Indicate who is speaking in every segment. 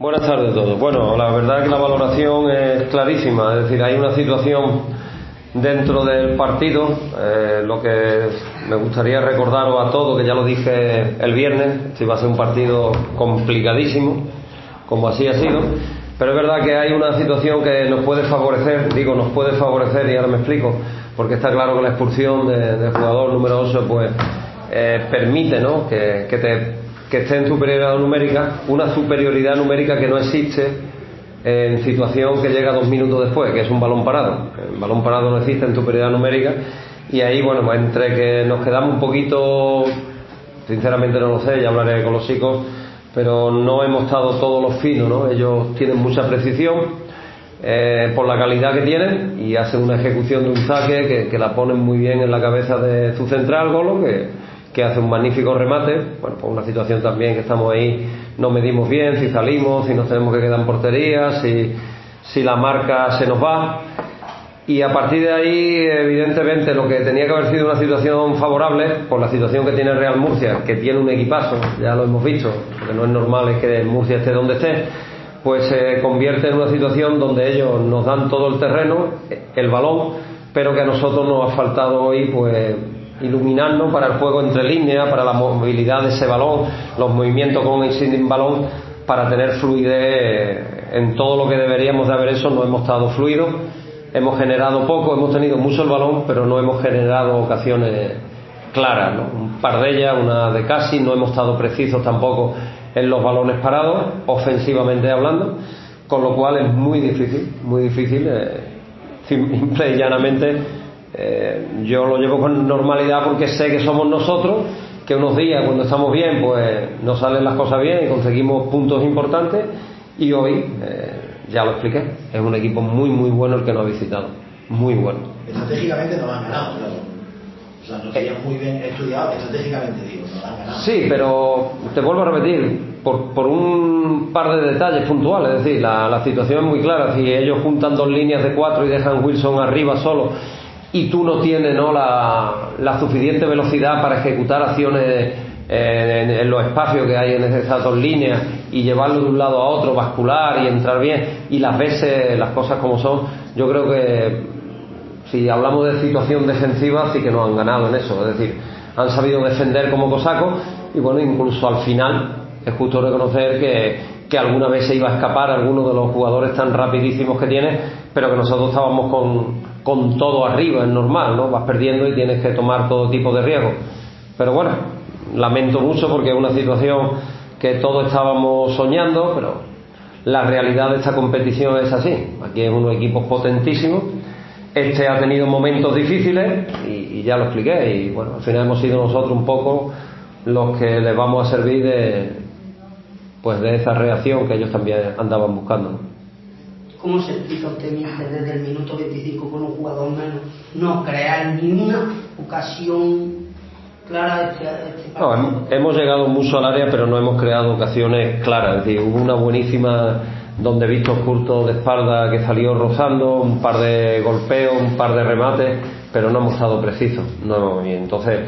Speaker 1: Buenas tardes a todos. Bueno, la verdad es que la valoración es clarísima, es decir, hay una situación dentro del partido, eh, lo que me gustaría recordaros a todos, que ya lo dije el viernes, si va a ser un partido complicadísimo, como así ha sido, pero es verdad que hay una situación que nos puede favorecer, digo, nos puede favorecer y ahora me explico, porque está claro que la expulsión del jugador número 8 pues eh, permite ¿no? que, que te que esté en superioridad numérica, una superioridad numérica que no existe en situación que llega dos minutos después, que es un balón parado. El balón parado no existe en superioridad numérica y ahí, bueno, pues entre que nos quedamos un poquito, sinceramente no lo sé, ya hablaré con los chicos, pero no hemos estado todos los finos, ¿no? Ellos tienen mucha precisión. Eh, por la calidad que tienen y hacen una ejecución de un saque que, que la ponen muy bien en la cabeza de su central Golo que, que hace un magnífico remate, bueno, pues una situación también que estamos ahí, no medimos bien si salimos, si nos tenemos que quedar en portería, si, si la marca se nos va. Y a partir de ahí, evidentemente, lo que tenía que haber sido una situación favorable, por la situación que tiene Real Murcia, que tiene un equipazo, ya lo hemos visto, porque no es normal es que Murcia esté donde esté, pues se convierte en una situación donde ellos nos dan todo el terreno, el balón, pero que a nosotros nos ha faltado hoy, pues iluminarnos para el juego entre líneas, para la movilidad de ese balón, los movimientos con y sin balón, para tener fluidez en todo lo que deberíamos de haber hecho, no hemos estado fluidos, hemos generado poco, hemos tenido mucho el balón, pero no hemos generado ocasiones claras, ¿no? un par de ellas, una de casi, no hemos estado precisos tampoco en los balones parados, ofensivamente hablando, con lo cual es muy difícil, muy difícil, eh, simple y llanamente eh, yo lo llevo con normalidad porque sé que somos nosotros, que unos días cuando estamos bien, pues nos salen las cosas bien y conseguimos puntos importantes y hoy, eh, ya lo expliqué, es un equipo muy muy bueno el que nos ha visitado, muy bueno.
Speaker 2: Estratégicamente nos han ganado, claro. O sea, nos tenían muy bien estudiado, estratégicamente digo, nos han ganado.
Speaker 1: Sí, pero te vuelvo a repetir, por, por un par de detalles puntuales, es decir, la, la situación es muy clara, si ellos juntan dos líneas de cuatro y dejan Wilson arriba solo y tú no tienes ¿no? La, la suficiente velocidad para ejecutar acciones en, en, los espacios que hay en esas dos líneas y llevarlo de un lado a otro, bascular y entrar bien y las veces las cosas como son, yo creo que si hablamos de situación defensiva sí que nos han ganado en eso, es decir, han sabido defender como cosacos y bueno, incluso al final es justo reconocer que, que alguna vez se iba a escapar alguno de los jugadores tan rapidísimos que tiene, pero que nosotros estábamos con, con todo arriba, es normal, ¿no? Vas perdiendo y tienes que tomar todo tipo de riesgo. Pero bueno, lamento mucho porque es una situación que todos estábamos soñando, pero la realidad de esta competición es así. Aquí es unos equipos potentísimos. Este ha tenido momentos difíciles y, y ya lo expliqué. Y bueno, al final hemos sido nosotros un poco los que les vamos a servir de, pues de esa reacción que ellos también andaban buscando.
Speaker 3: ¿Cómo se explica usted mister, desde el minuto 25 con un jugador menos no crear ninguna ocasión clara este, este
Speaker 1: no, hemos, hemos llegado mucho al área pero no hemos creado ocasiones claras. Es decir, hubo una buenísima donde Víctor Curto de espalda que salió rozando un par de golpeos, un par de remates pero no hemos estado precisos no, y entonces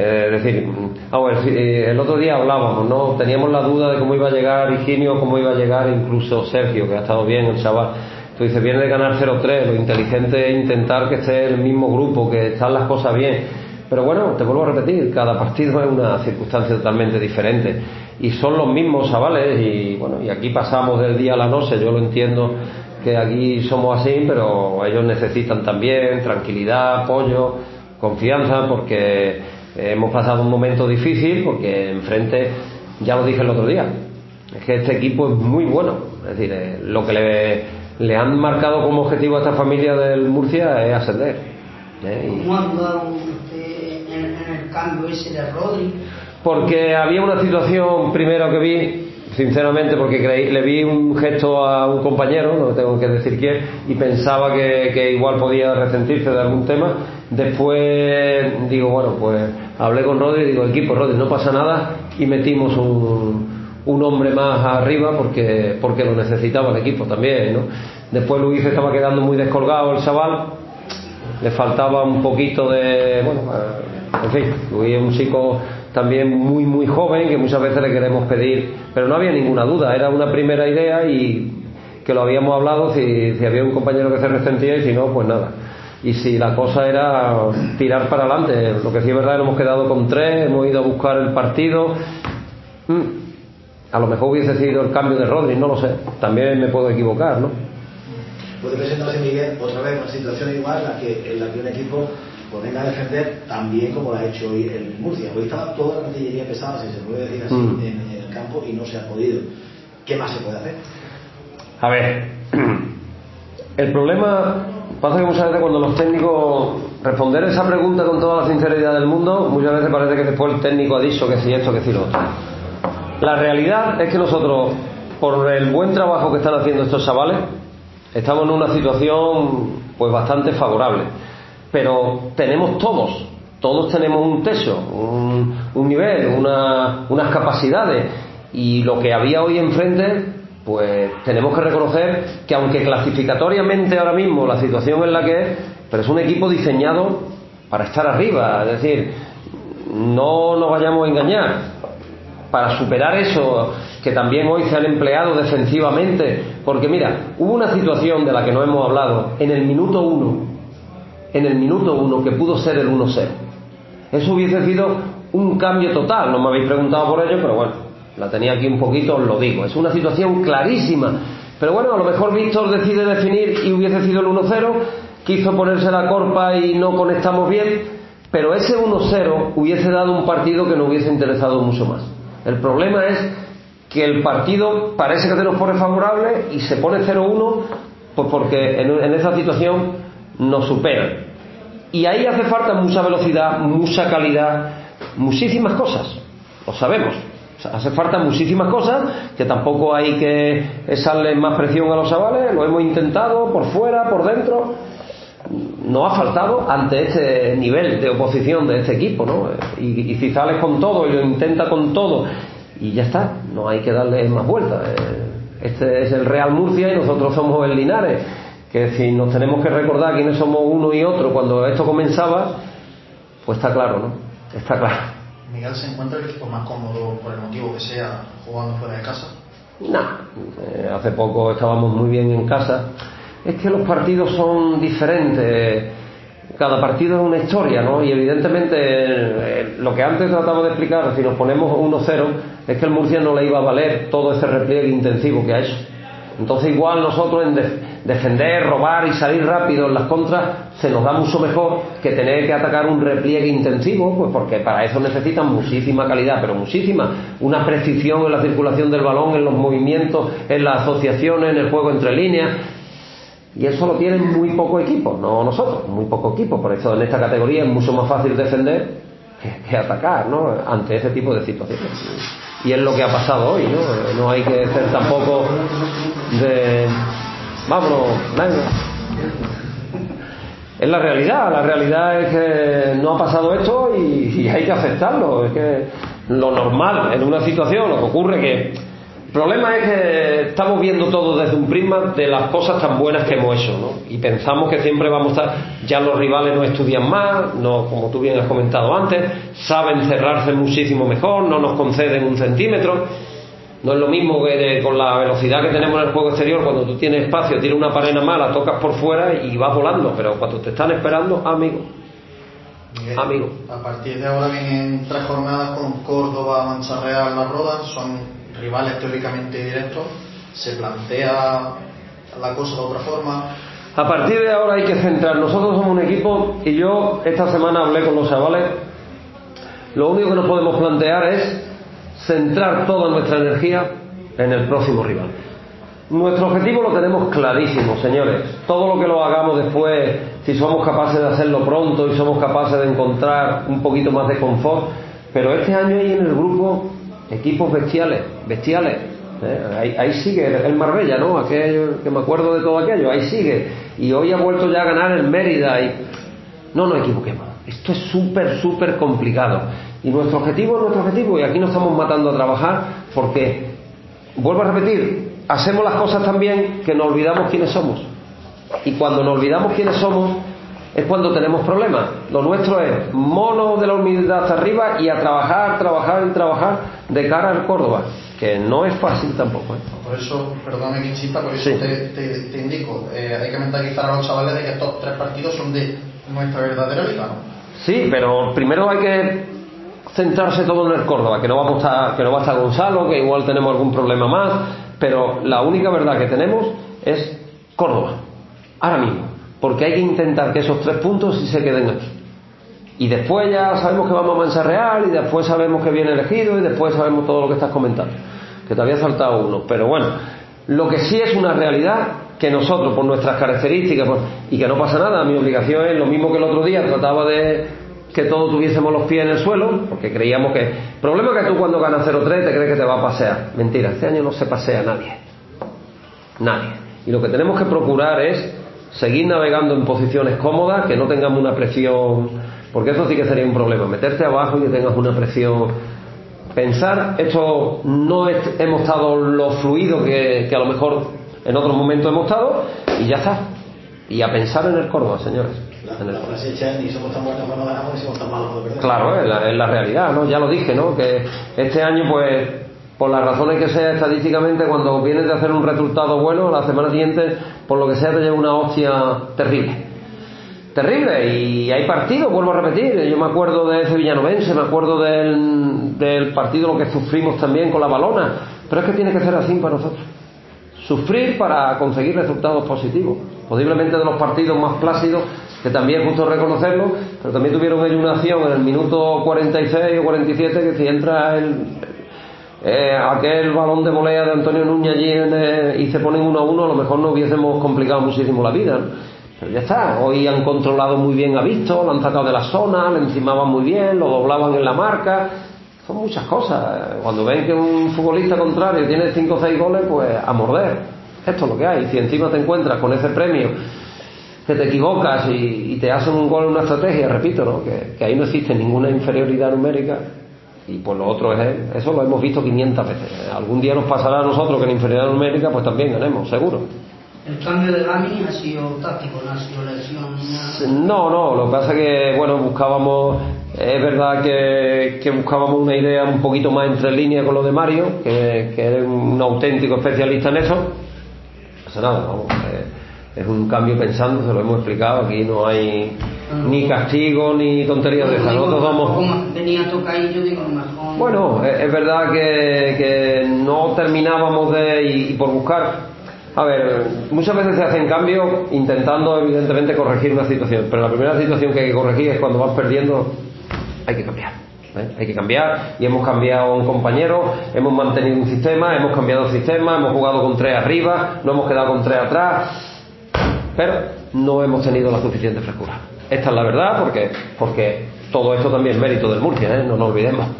Speaker 1: eh, es decir, vamos, el otro día hablábamos, ¿no? Teníamos la duda de cómo iba a llegar Higinio, cómo iba a llegar incluso Sergio, que ha estado bien el chaval. Tú dices, viene de ganar 0-3, lo inteligente es intentar que esté el mismo grupo, que están las cosas bien. Pero bueno, te vuelvo a repetir, cada partido es una circunstancia totalmente diferente. Y son los mismos chavales, y bueno, y aquí pasamos del día a la noche, yo lo entiendo que aquí somos así, pero ellos necesitan también tranquilidad, apoyo, confianza, porque hemos pasado un momento difícil porque enfrente, ya lo dije el otro día, es que este equipo es muy bueno. Es decir, eh, lo que le, han marcado como objetivo a esta familia del Murcia es ascender.
Speaker 3: ¿eh? ¿Cómo ha dudado usted en, en, el cambio ese de Rodri?
Speaker 1: Porque había una situación primero que vi, sinceramente, porque creí, le vi un gesto a un compañero, no tengo que decir quién, y pensaba que, igual podía resentirse de algún tema. Después digo, bueno, pues hablé con Rodri y digo, equipo, Rodri, no pasa nada y metimos un, un hombre más arriba porque, porque lo necesitaba el equipo también, ¿no? Después Luis estaba quedando muy descolgado el chaval, le faltaba un poquito de, bueno, en fin, Luis es un chico también muy, muy joven, que muchas veces le queremos pedir, pero no había ninguna duda, era una primera idea y que lo habíamos hablado, si, había un compañero que se resentía y si no, pues nada. Y si la cosa era tirar para adelante, lo que sí es verdad, hemos quedado con tres, hemos ido a buscar el partido. Mm, a lo mejor hubiese sido el cambio de Rodri, no lo sé. También me puedo equivocar, ¿no?
Speaker 2: Puede presentarse Miguel otra vez una situación igual la que, en la que un equipo venga a defender tan bien como lo ha hecho hoy el Murcia. Hoy estaba toda la artillería pesada, si se puede decir así,
Speaker 1: Mm.
Speaker 2: en, en el campo y no se ha podido. ¿Qué más se puede hacer?
Speaker 1: A ver, el problema pasa que muchas veces cuando los técnicos responder esa pregunta con toda la sinceridad del mundo, muchas veces parece que después el técnico ha dicho que si esto, que si lo otro. La realidad es que nosotros, por el buen trabajo que están haciendo estos chavales, estamos en una situación pues bastante favorable. Pero tenemos todos, todos tenemos un techo, un, un nivel, una- unas capacidades. Y lo que había hoy enfrente, pues tenemos que reconocer que aunque clasificatoriamente ahora mismo la situación es la que es, pero es un equipo diseñado para estar arriba. Es decir, no nos vayamos a engañar para superar eso que también hoy se han empleado defensivamente porque mira hubo una situación de la que no hemos hablado en el minuto uno en el minuto uno que pudo ser el 1-0 eso hubiese sido un cambio total no me habéis preguntado por ello pero bueno la tenía aquí un poquito os lo digo. Es una situación clarísima. Pero bueno a lo mejor Víctor decide definir y hubiese sido el 1-0 quiso ponerse la corpa y no conectamos bien pero ese 1-0 hubiese dado un partido que nos hubiese interesado mucho más. El problema es que el partido parece que se nos pone favorable y se pone 0-1 pues porque en, en esa situación nos superan. Y ahí hace falta mucha velocidad, mucha calidad, muchísimas cosas. Lo sabemos. Hace falta muchísimas cosas que tampoco hay que echarle más presión a los chavales. Lo hemos intentado por fuera, por dentro. No ha faltado ante este nivel de oposición de este equipo, ¿no? Y, y si sales con todo y lo intenta con todo y ya está, no hay que darle más vueltas. Eh, Este es el Real Murcia y nosotros somos el Linares, que si nos tenemos que recordar quiénes somos uno y otro cuando esto comenzaba, pues está claro, ¿no? Está claro.
Speaker 4: Miguel se encuentra el equipo más cómodo por el motivo que sea jugando fuera de casa.
Speaker 1: No, eh, hace poco estábamos muy bien en casa. Es que los partidos son diferentes. Cada partido es una historia, ¿no? Y evidentemente eh, lo que antes trataba de explicar, si nos ponemos 1-0, es que el Murcia no le iba a valer todo ese repliegue intensivo que ha hecho. Entonces igual nosotros en defender, robar y salir rápido en las contras se nos da mucho mejor que tener que atacar un repliegue intensivo, pues porque para eso necesitan muchísima calidad, pero muchísima, una precisión en la circulación del balón, en los movimientos, en las asociaciones, en el juego entre líneas. Y eso lo tienen muy poco equipo, no nosotros, muy poco equipo. Por eso en esta categoría es mucho más fácil defender que, que atacar, ¿no? Ante ese tipo de situaciones. Y es lo que ha pasado hoy, ¿no? No hay que ser tampoco de. Vámonos, venga. Es la realidad, la realidad es que no ha pasado esto y, hay que aceptarlo. Es que lo normal en una situación, lo que ocurre que el problema es que estamos viendo todo desde un prisma de las cosas tan buenas que hemos hecho, ¿no? Y pensamos que siempre vamos a estar, ya los rivales no estudian más, no, como tú bien has comentado antes, saben cerrarse muchísimo mejor, no nos conceden un centímetro. No es lo mismo que de- con la velocidad que tenemos en el juego exterior, cuando tú tienes espacio, tienes una pared mala, tocas por fuera y vas volando, pero cuando te están esperando, amigo,
Speaker 4: Miguel,
Speaker 1: Amigo.
Speaker 4: A partir de ahora vienen tres jornadas con Córdoba, Mancha Real, Las Rodas, son rivales teóricamente directos. Se plantea la cosa de otra forma.
Speaker 1: A partir de ahora hay que centrar. Nosotros somos un equipo y yo esta semana hablé con los chavales. Lo único que nos podemos plantear es centrar toda nuestra energía en el próximo rival. Nuestro objetivo lo tenemos clarísimo, señores. Todo lo que lo hagamos después, si somos capaces de hacerlo pronto y somos capaces de encontrar un poquito más de confort. Pero este año hay en el grupo equipos bestiales, bestiales. ¿eh? Ahí, ahí sigue el Marbella, ¿no? Aquello, que me acuerdo de todo aquello, ahí sigue. Y hoy ha vuelto ya a ganar el Mérida. Y... No nos equivoquemos. Esto es súper, súper complicado. Y nuestro objetivo es nuestro objetivo. Y aquí nos estamos matando a trabajar porque, vuelvo a repetir, hacemos las cosas tan bien que nos olvidamos quiénes somos. Y cuando nos olvidamos quiénes somos, es cuando tenemos problemas. Lo nuestro es mono de la humildad hasta arriba y a trabajar, trabajar y trabajar de cara al Córdoba, que no es fácil tampoco. ¿eh?
Speaker 4: Por eso, perdóname que insista, por eso te, indico, eh, hay que mentalizar a los chavales de que estos tres partidos son de nuestra verdadera liga, ¿no?
Speaker 1: Sí, pero primero hay que centrarse todo en el Córdoba, que no va a que no va a estar Gonzalo, que igual tenemos algún problema más, pero la única verdad que tenemos es Córdoba, ahora mismo, porque hay que intentar que esos tres puntos sí se queden aquí. Y después ya sabemos que vamos a Mansa Real, y después sabemos que viene elegido, y después sabemos todo lo que estás comentando, que te había saltado uno. Pero bueno, lo que sí es una realidad que nosotros, por nuestras características, y que no pasa nada, mi obligación es lo mismo que el otro día, trataba de que todos tuviésemos los pies en el suelo, porque creíamos que... El problema es que tú cuando ganas 0-3 te crees que te va a pasear. Mentira, este año no se pasea nadie. Nadie. Y lo que tenemos que procurar es seguir navegando en posiciones cómodas, que no tengamos una presión, porque eso sí que sería un problema, meterte abajo y que tengas una presión. Pensar, esto no hemos estado lo fluido que, que a lo mejor en otros momentos hemos estado, y ya está. Y a pensar en el Córdoba, señores. Claro, es la, es la realidad, ¿no? Ya lo dije, ¿no? Que este año, pues, por las razones que sea estadísticamente, cuando vienes de hacer un resultado bueno, la semana siguiente, por lo que sea, te lleva una hostia terrible. Terrible, y hay partidos, vuelvo a repetir. Yo me acuerdo de ese Villanovense, me acuerdo del, del partido, lo que sufrimos también con la balona. Pero es que tiene que ser así para nosotros. Sufrir para conseguir resultados positivos. Posiblemente de los partidos más plácidos, que también es justo reconocerlo, pero también tuvieron ellos una acción en el minuto 46 o 47 que si entra el, eh, aquel balón de volea de Antonio Núñez allí en, y se ponen uno a uno, a lo mejor no hubiésemos complicado muchísimo la vida. Pero ya está, hoy han controlado muy bien a Visto, lo han sacado de la zona, le encimaban muy bien, lo doblaban en la marca. Son muchas cosas. Cuando ven que un futbolista contrario tiene 5 o 6 goles, pues a morder. Esto es lo que hay. Si encima te encuentras con ese premio que te equivocas y, te hacen un gol en una estrategia, repito, ¿no? que, ahí no existe ninguna inferioridad numérica, y pues lo otro es eso lo hemos visto 500 veces algún día nos pasará a nosotros que en inferioridad numérica pues también ganemos seguro
Speaker 3: el cambio de Gami ha sido táctico no ha sido lesión
Speaker 1: no no lo que pasa es que bueno buscábamos es verdad que, que buscábamos una idea un poquito más entre línea con lo de Mario que, que es un auténtico especialista en eso. No pasa nada vamos es un cambio pensando, se lo hemos explicado, aquí no hay ni castigo ni tonterías de esas. Nosotros
Speaker 3: somos... Venía digo,
Speaker 1: Bueno, es, verdad que, que, no terminábamos de, y, por buscar, a ver, muchas veces se hacen cambios intentando evidentemente corregir una situación, pero la primera situación que hay que corregir es cuando vas perdiendo, hay que cambiar. ¿eh? Hay que cambiar y hemos cambiado un compañero, hemos mantenido un sistema, hemos cambiado el sistema, hemos jugado con tres arriba, no hemos quedado con tres atrás pero no hemos tenido la suficiente frescura. Esta es la verdad porque, porque todo esto también es mérito del Murcia, ¿eh? no nos olvidemos.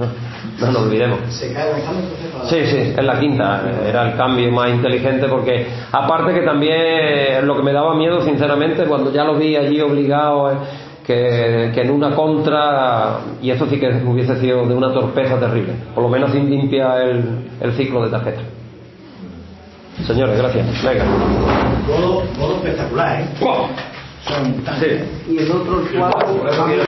Speaker 1: No nos olvidemos.
Speaker 2: ¿Se cae
Speaker 1: Sí, sí, es la quinta. Era el cambio más inteligente porque, aparte que también lo que me daba miedo, sinceramente, cuando ya lo vi allí obligado, eh, que, que, en una contra, y eso sí que hubiese sido de una torpeza terrible, por lo menos limpia el, el ciclo de tarjeta. Señores, gracias. Venga.
Speaker 2: Todo, todo espectacular, ¿eh?
Speaker 1: Son,
Speaker 3: sí. Y el otro, cuadro,